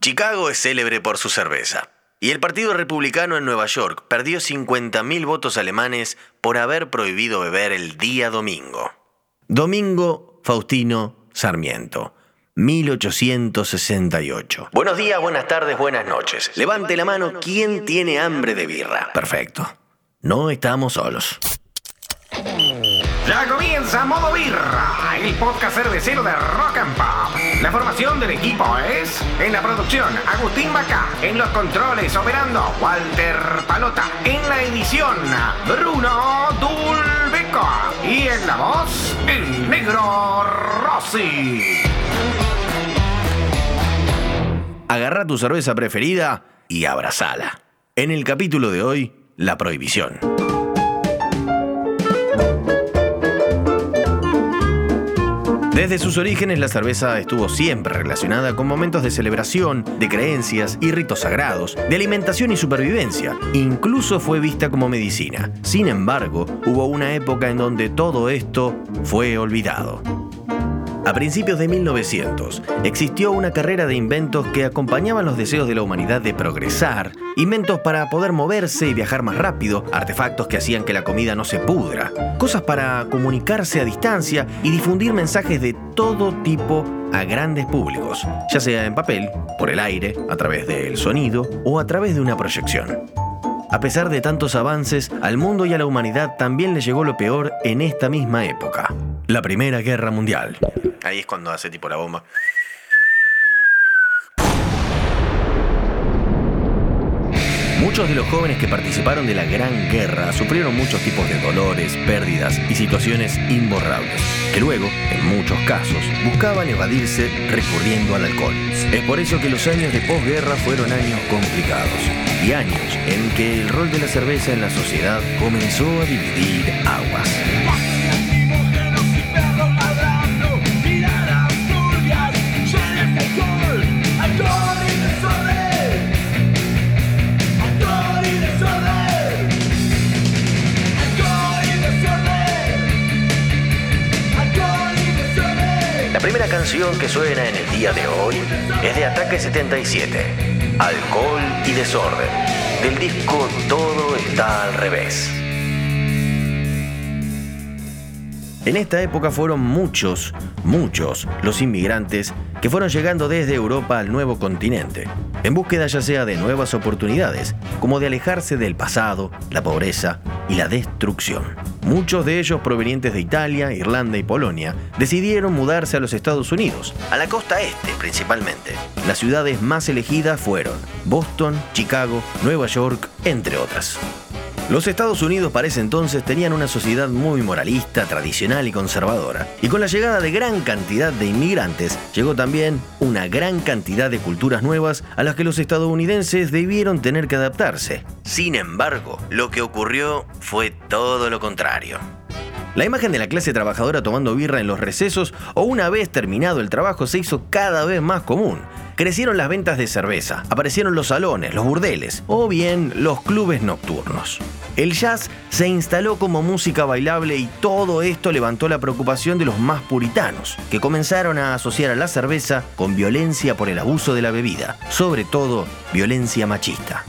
Chicago es célebre por su cerveza. Y el Partido Republicano en Nueva York perdió 50.000 votos alemanes por haber prohibido beber el día domingo. Domingo Faustino Sarmiento. 1868. Buenos días, buenas tardes, buenas noches. Levante la mano quien tiene hambre de birra. Perfecto. No estamos solos. Ya comienza Modo Birra, el podcast cervecero de Rock and Pop. La formación del equipo es en la producción Agustín Bacá, en los controles operando Walter Palota, en la edición Bruno Dulbeco y en la voz el negro Rossi. Agarra tu cerveza preferida y abrazala. En el capítulo de hoy, la prohibición. Desde sus orígenes la cerveza estuvo siempre relacionada con momentos de celebración, de creencias y ritos sagrados, de alimentación y supervivencia. Incluso fue vista como medicina. Sin embargo, hubo una época en donde todo esto fue olvidado. A principios de 1900 existió una carrera de inventos que acompañaban los deseos de la humanidad de progresar, inventos para poder moverse y viajar más rápido, artefactos que hacían que la comida no se pudra, cosas para comunicarse a distancia y difundir mensajes de todo tipo a grandes públicos, ya sea en papel, por el aire, a través del sonido o a través de una proyección. A pesar de tantos avances, al mundo y a la humanidad también le llegó lo peor en esta misma época, la Primera Guerra Mundial. Ahí es cuando hace tipo la bomba. Muchos de los jóvenes que participaron de la Gran Guerra sufrieron muchos tipos de dolores, pérdidas y situaciones imborrables, que luego, en muchos casos, buscaban evadirse recurriendo al alcohol. Es por eso que los años de posguerra fueron años complicados y años en que el rol de la cerveza en la sociedad comenzó a dividir aguas. Canción que suena en el día de hoy es de Ataque 77, Alcohol y Desorden, del disco Todo está al revés. En esta época fueron muchos, muchos los inmigrantes que fueron llegando desde Europa al nuevo continente, en búsqueda ya sea de nuevas oportunidades, como de alejarse del pasado, la pobreza y la destrucción. Muchos de ellos provenientes de Italia, Irlanda y Polonia decidieron mudarse a los Estados Unidos, a la costa este principalmente. Las ciudades más elegidas fueron Boston, Chicago, Nueva York, entre otras. Los Estados Unidos para ese entonces tenían una sociedad muy moralista, tradicional y conservadora. Y con la llegada de gran cantidad de inmigrantes, llegó también una gran cantidad de culturas nuevas a las que los estadounidenses debieron tener que adaptarse. Sin embargo, lo que ocurrió fue todo lo contrario. La imagen de la clase trabajadora tomando birra en los recesos o una vez terminado el trabajo se hizo cada vez más común. Crecieron las ventas de cerveza, aparecieron los salones, los burdeles o bien los clubes nocturnos. El jazz se instaló como música bailable y todo esto levantó la preocupación de los más puritanos, que comenzaron a asociar a la cerveza con violencia por el abuso de la bebida, sobre todo violencia machista.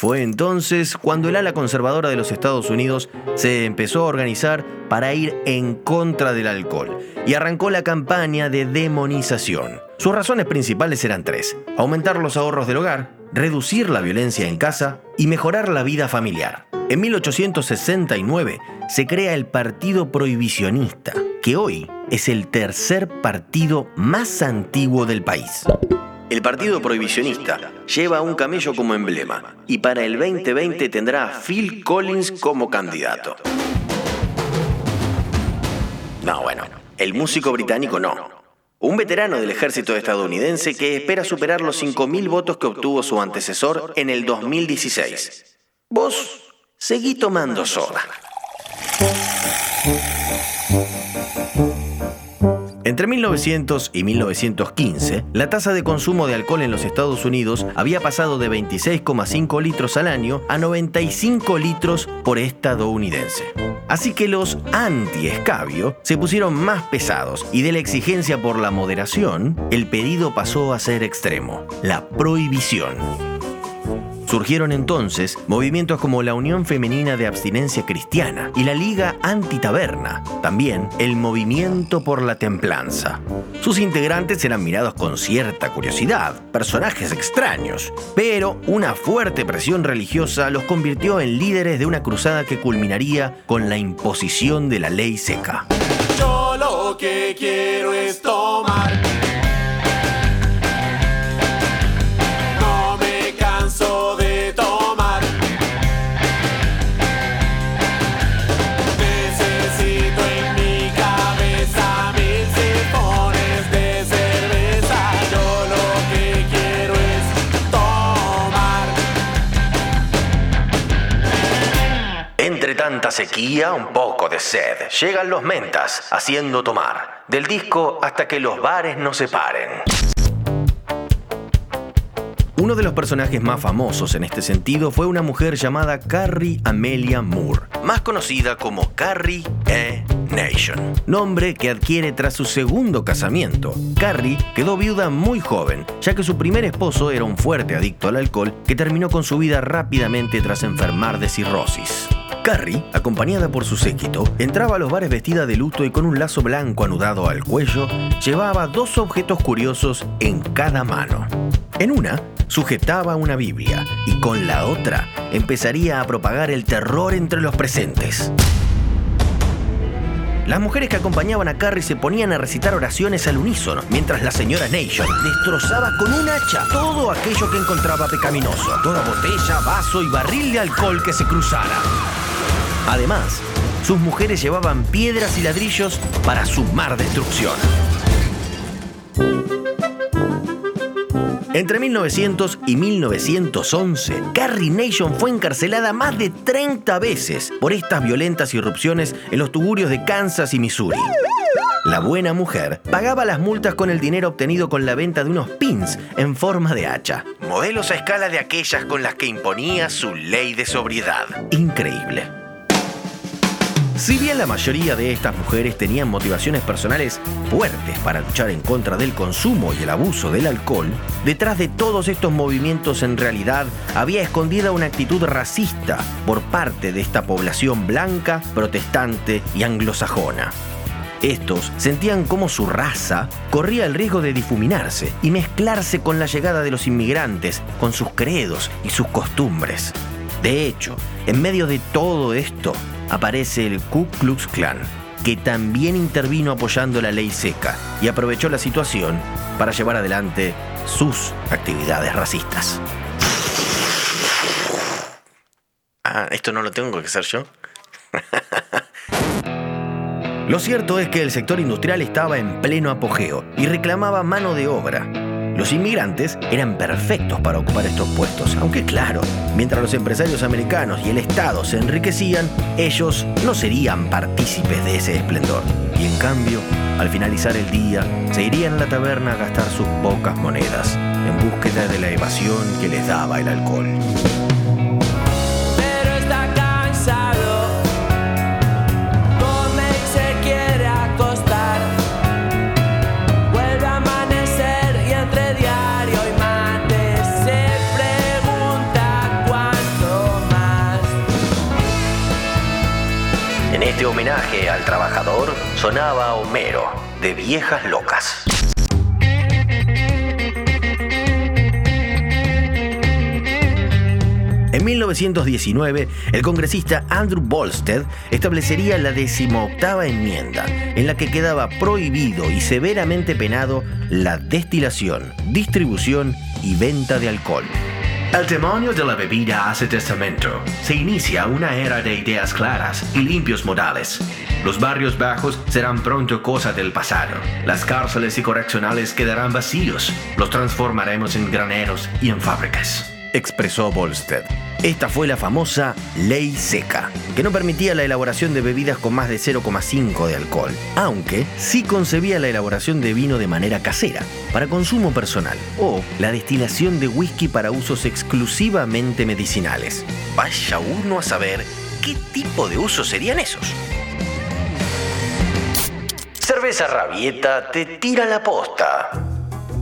Fue entonces cuando el ala conservadora de los Estados Unidos se empezó a organizar para ir en contra del alcohol y arrancó la campaña de demonización. Sus razones principales eran tres. Aumentar los ahorros del hogar, reducir la violencia en casa y mejorar la vida familiar. En 1869 se crea el Partido Prohibicionista, que hoy es el tercer partido más antiguo del país. El Partido Prohibicionista lleva un camello como emblema y para el 2020 tendrá a Phil Collins como candidato. No, bueno, el músico británico no. Un veterano del ejército estadounidense que espera superar los 5.000 votos que obtuvo su antecesor en el 2016. Vos seguí tomando soda. Entre 1900 y 1915, la tasa de consumo de alcohol en los Estados Unidos había pasado de 26,5 litros al año a 95 litros por estadounidense. Así que los anti-escabio se pusieron más pesados y de la exigencia por la moderación, el pedido pasó a ser extremo, la prohibición. Surgieron entonces movimientos como la Unión Femenina de Abstinencia Cristiana y la Liga Antitaberna, también el Movimiento por la Templanza. Sus integrantes eran mirados con cierta curiosidad, personajes extraños, pero una fuerte presión religiosa los convirtió en líderes de una cruzada que culminaría con la imposición de la ley seca. Yo lo que quiero es tomar. Tanta sequía, un poco de sed. Llegan los mentas, haciendo tomar. Del disco hasta que los bares no se paren. Uno de los personajes más famosos en este sentido fue una mujer llamada Carrie Amelia Moore, más conocida como Carrie E. Nation, nombre que adquiere tras su segundo casamiento. Carrie quedó viuda muy joven, ya que su primer esposo era un fuerte adicto al alcohol que terminó con su vida rápidamente tras enfermar de cirrosis. Carrie, acompañada por su séquito, entraba a los bares vestida de luto y con un lazo blanco anudado al cuello, llevaba dos objetos curiosos en cada mano. En una, sujetaba una Biblia y con la otra empezaría a propagar el terror entre los presentes. Las mujeres que acompañaban a Carrie se ponían a recitar oraciones al unísono, mientras la señora Nation destrozaba con un hacha todo aquello que encontraba pecaminoso, toda botella, vaso y barril de alcohol que se cruzara. Además, sus mujeres llevaban piedras y ladrillos para sumar destrucción. Entre 1900 y 1911, Carrie Nation fue encarcelada más de 30 veces por estas violentas irrupciones en los tugurios de Kansas y Missouri. La buena mujer pagaba las multas con el dinero obtenido con la venta de unos pins en forma de hacha, modelos a escala de aquellas con las que imponía su ley de sobriedad. Increíble. Si bien la mayoría de estas mujeres tenían motivaciones personales fuertes para luchar en contra del consumo y el abuso del alcohol, detrás de todos estos movimientos en realidad había escondida una actitud racista por parte de esta población blanca, protestante y anglosajona. Estos sentían como su raza corría el riesgo de difuminarse y mezclarse con la llegada de los inmigrantes, con sus credos y sus costumbres. De hecho, en medio de todo esto, aparece el Ku Klux Klan, que también intervino apoyando la ley seca y aprovechó la situación para llevar adelante sus actividades racistas. Ah, esto no lo tengo que hacer yo. lo cierto es que el sector industrial estaba en pleno apogeo y reclamaba mano de obra los inmigrantes eran perfectos para ocupar estos puestos, aunque claro, mientras los empresarios americanos y el Estado se enriquecían, ellos no serían partícipes de ese esplendor. Y en cambio, al finalizar el día, se irían a la taberna a gastar sus pocas monedas, en búsqueda de la evasión que les daba el alcohol. Homenaje al trabajador sonaba Homero, de Viejas Locas. En 1919, el congresista Andrew Bolstead establecería la decimoctava enmienda, en la que quedaba prohibido y severamente penado la destilación, distribución y venta de alcohol. El demonio de la bebida hace testamento. Se inicia una era de ideas claras y limpios modales. Los barrios bajos serán pronto cosa del pasado. Las cárceles y correccionales quedarán vacíos. Los transformaremos en graneros y en fábricas. Expresó Volstead. Esta fue la famosa ley seca, que no permitía la elaboración de bebidas con más de 0,5 de alcohol, aunque sí concebía la elaboración de vino de manera casera, para consumo personal, o la destilación de whisky para usos exclusivamente medicinales. Vaya uno a saber qué tipo de usos serían esos. Cerveza Rabieta te tira la posta.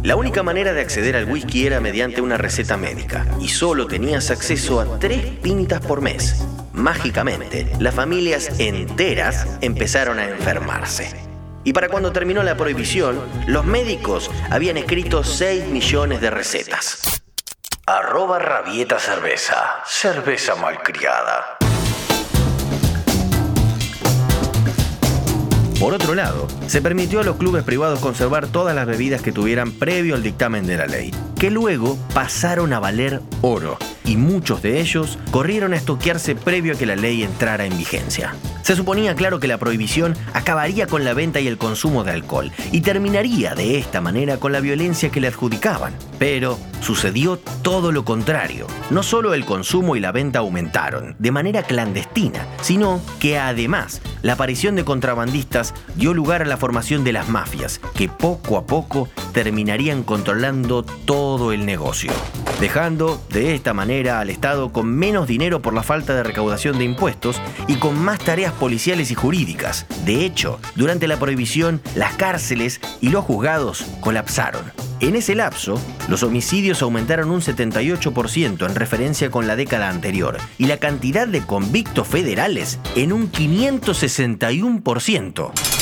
La única manera de acceder al whisky era mediante una receta médica y solo tenías acceso a tres pintas por mes. Mágicamente, las familias enteras empezaron a enfermarse. Y para cuando terminó la prohibición, los médicos habían escrito 6 millones de recetas. Arroba rabieta cerveza. Cerveza malcriada. Por otro lado, se permitió a los clubes privados conservar todas las bebidas que tuvieran previo al dictamen de la ley, que luego pasaron a valer oro, y muchos de ellos corrieron a estoquearse previo a que la ley entrara en vigencia. Se suponía claro que la prohibición acabaría con la venta y el consumo de alcohol y terminaría de esta manera con la violencia que le adjudicaban. Pero sucedió todo lo contrario. No solo el consumo y la venta aumentaron de manera clandestina, sino que además la aparición de contrabandistas dio lugar a la formación de las mafias, que poco a poco terminarían controlando todo el negocio, dejando de esta manera al Estado con menos dinero por la falta de recaudación de impuestos y con más tareas policiales y jurídicas. De hecho, durante la prohibición, las cárceles y los juzgados colapsaron. En ese lapso, los homicidios aumentaron un 78% en referencia con la década anterior y la cantidad de convictos federales en un 561%.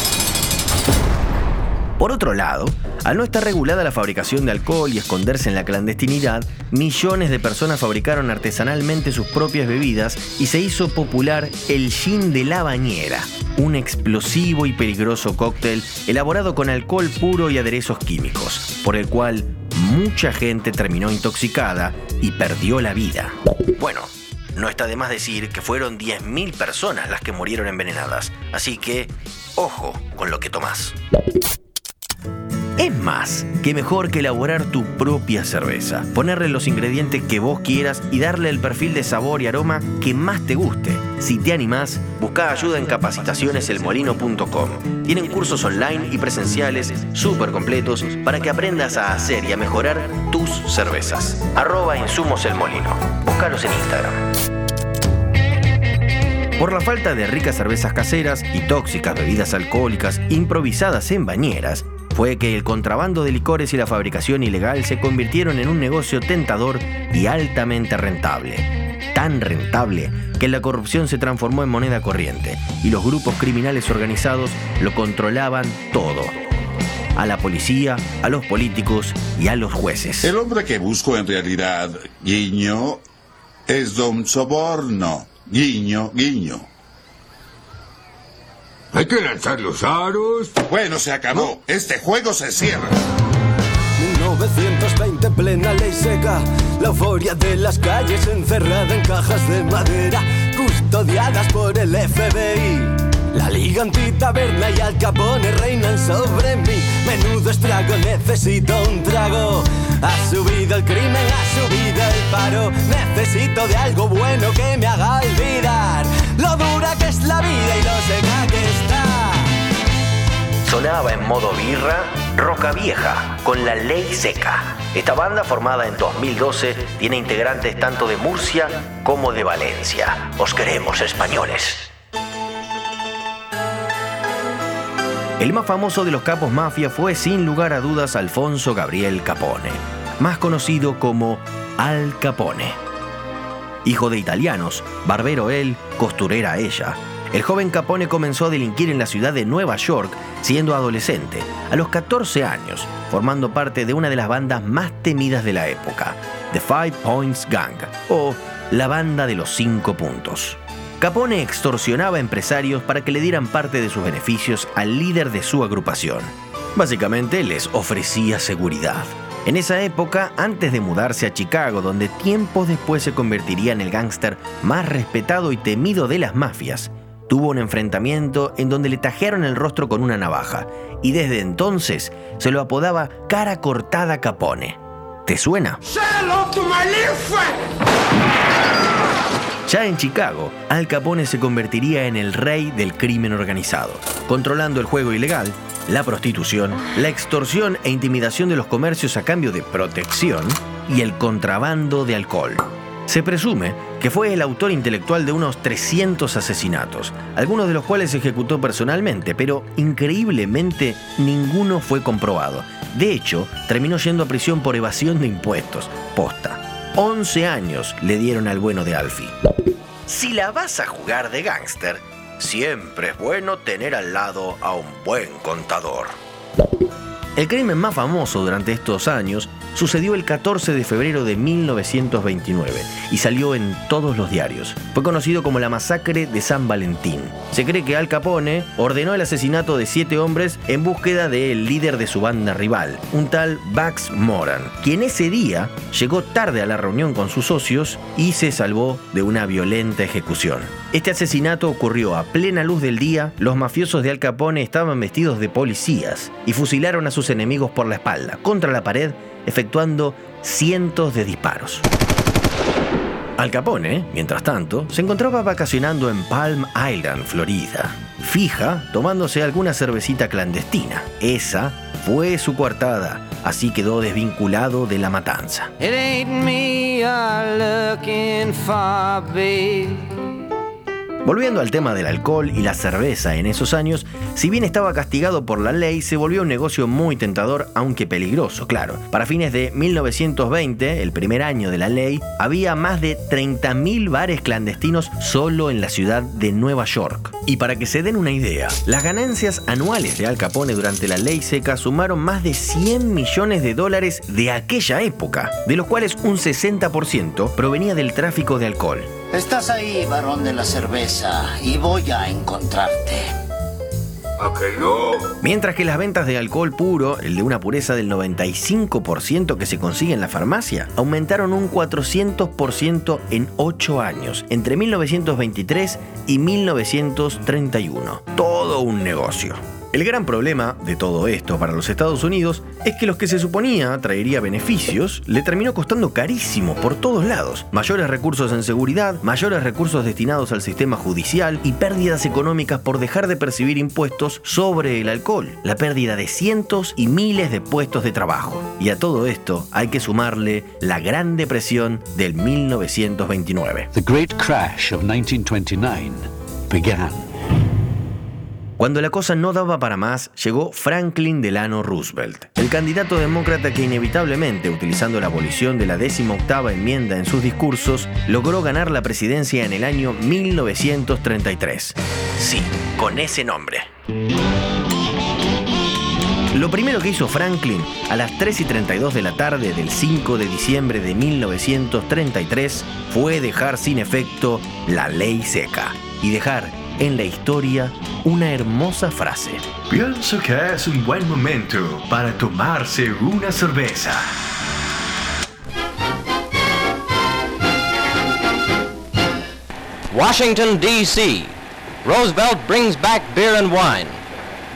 Por otro lado, al no estar regulada la fabricación de alcohol y esconderse en la clandestinidad, millones de personas fabricaron artesanalmente sus propias bebidas y se hizo popular el gin de la bañera, un explosivo y peligroso cóctel elaborado con alcohol puro y aderezos químicos, por el cual mucha gente terminó intoxicada y perdió la vida. Bueno, no está de más decir que fueron 10.000 personas las que murieron envenenadas, así que ojo con lo que tomás. Es más, que mejor que elaborar tu propia cerveza, ponerle los ingredientes que vos quieras y darle el perfil de sabor y aroma que más te guste. Si te animás, busca ayuda en capacitacioneselmolino.com. Tienen cursos online y presenciales súper completos para que aprendas a hacer y a mejorar tus cervezas. Arroba Insumos El Molino. Búscalos en Instagram. Por la falta de ricas cervezas caseras y tóxicas bebidas alcohólicas improvisadas en bañeras, fue que el contrabando de licores y la fabricación ilegal se convirtieron en un negocio tentador y altamente rentable. Tan rentable que la corrupción se transformó en moneda corriente y los grupos criminales organizados lo controlaban todo. A la policía, a los políticos y a los jueces. El hombre que busco en realidad, guiño, es Don Soborno. Guiño, guiño. Hay que lanzar los aros. Bueno, se acabó. Este juego se cierra. 1920, plena ley seca. La euforia de las calles encerrada en cajas de madera, custodiadas por el FBI. La liga antitaberna y Al Capone reinan sobre mí. Menudo estrago, necesito un trago. Ha subido el crimen, ha subido el paro. Necesito de algo bueno que me haga olvidar lo dura que es la vida y lo seca que está. Sonaba en modo birra Roca Vieja con la Ley Seca. Esta banda, formada en 2012, tiene integrantes tanto de Murcia como de Valencia. Os queremos españoles. El más famoso de los capos mafia fue sin lugar a dudas Alfonso Gabriel Capone, más conocido como Al Capone. Hijo de italianos, barbero él, costurera ella. El joven Capone comenzó a delinquir en la ciudad de Nueva York siendo adolescente, a los 14 años, formando parte de una de las bandas más temidas de la época, The Five Points Gang, o la banda de los cinco puntos. Capone extorsionaba a empresarios para que le dieran parte de sus beneficios al líder de su agrupación. Básicamente les ofrecía seguridad. En esa época, antes de mudarse a Chicago, donde tiempos después se convertiría en el gángster más respetado y temido de las mafias, tuvo un enfrentamiento en donde le tajearon el rostro con una navaja y desde entonces se lo apodaba cara cortada Capone. ¿Te suena? Ya en Chicago, Al Capone se convertiría en el rey del crimen organizado, controlando el juego ilegal, la prostitución, la extorsión e intimidación de los comercios a cambio de protección y el contrabando de alcohol. Se presume que fue el autor intelectual de unos 300 asesinatos, algunos de los cuales ejecutó personalmente, pero increíblemente ninguno fue comprobado. De hecho, terminó yendo a prisión por evasión de impuestos. Posta. 11 años le dieron al bueno de Alfie. Si la vas a jugar de gángster, siempre es bueno tener al lado a un buen contador. El crimen más famoso durante estos años sucedió el 14 de febrero de 1929 y salió en todos los diarios. Fue conocido como la masacre de San Valentín. Se cree que Al Capone ordenó el asesinato de siete hombres en búsqueda del líder de su banda rival, un tal Bax Moran, quien ese día llegó tarde a la reunión con sus socios y se salvó de una violenta ejecución. Este asesinato ocurrió a plena luz del día, los mafiosos de Al Capone estaban vestidos de policías y fusilaron a sus enemigos por la espalda, contra la pared, efectuando cientos de disparos. Al Capone, mientras tanto, se encontraba vacacionando en Palm Island, Florida, fija, tomándose alguna cervecita clandestina. Esa fue su coartada, así quedó desvinculado de la matanza. Volviendo al tema del alcohol y la cerveza en esos años, si bien estaba castigado por la ley, se volvió un negocio muy tentador, aunque peligroso, claro. Para fines de 1920, el primer año de la ley, había más de 30.000 bares clandestinos solo en la ciudad de Nueva York. Y para que se den una idea, las ganancias anuales de Al Capone durante la ley seca sumaron más de 100 millones de dólares de aquella época, de los cuales un 60% provenía del tráfico de alcohol. Estás ahí, varón de la cerveza, y voy a encontrarte. ¿A que no? Mientras que las ventas de alcohol puro, el de una pureza del 95% que se consigue en la farmacia, aumentaron un 400% en 8 años, entre 1923 y 1931. Todo un negocio. El gran problema de todo esto para los Estados Unidos es que los que se suponía traería beneficios le terminó costando carísimo por todos lados. Mayores recursos en seguridad, mayores recursos destinados al sistema judicial y pérdidas económicas por dejar de percibir impuestos sobre el alcohol. La pérdida de cientos y miles de puestos de trabajo. Y a todo esto hay que sumarle la Gran Depresión del 1929. The Great Crash of 1929 began. Cuando la cosa no daba para más, llegó Franklin Delano Roosevelt, el candidato demócrata que inevitablemente, utilizando la abolición de la 18 enmienda en sus discursos, logró ganar la presidencia en el año 1933. Sí, con ese nombre. Lo primero que hizo Franklin a las 3 y 32 de la tarde del 5 de diciembre de 1933 fue dejar sin efecto la ley seca y dejar en la historia una hermosa frase. Pienso que es un buen momento para tomarse una cerveza. Washington, D.C. Roosevelt brings back beer and wine.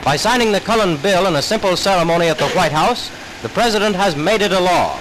By signing the Cullen Bill in a simple ceremony at the White House, the President has made it a law.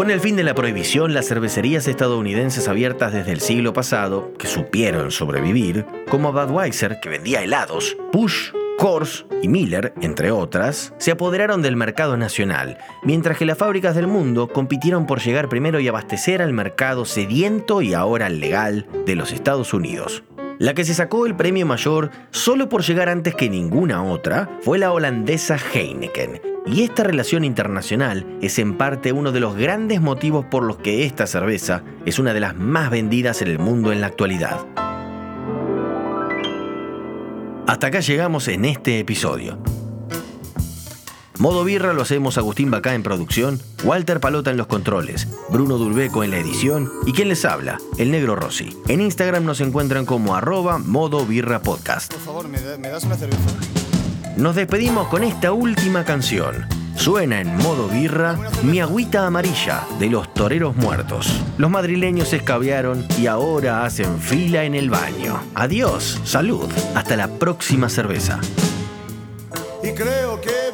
Con el fin de la prohibición, las cervecerías estadounidenses abiertas desde el siglo pasado, que supieron sobrevivir, como Budweiser, que vendía helados, Bush, Coors y Miller, entre otras, se apoderaron del mercado nacional, mientras que las fábricas del mundo compitieron por llegar primero y abastecer al mercado sediento y ahora legal de los Estados Unidos. La que se sacó el premio mayor solo por llegar antes que ninguna otra fue la holandesa Heineken. Y esta relación internacional es en parte uno de los grandes motivos por los que esta cerveza es una de las más vendidas en el mundo en la actualidad. Hasta acá llegamos en este episodio. Modo Birra lo hacemos Agustín Bacá en producción, Walter Palota en los controles, Bruno Durbeco en la edición y quien les habla, el negro Rossi. En Instagram nos encuentran como arroba Modo Birra Podcast. Por favor, ¿me, da- me das una cerveza? Nos despedimos con esta última canción. Suena en modo birra Mi agüita amarilla de los toreros muertos. Los madrileños se escabearon y ahora hacen fila en el baño. Adiós, salud, hasta la próxima cerveza. Y creo que he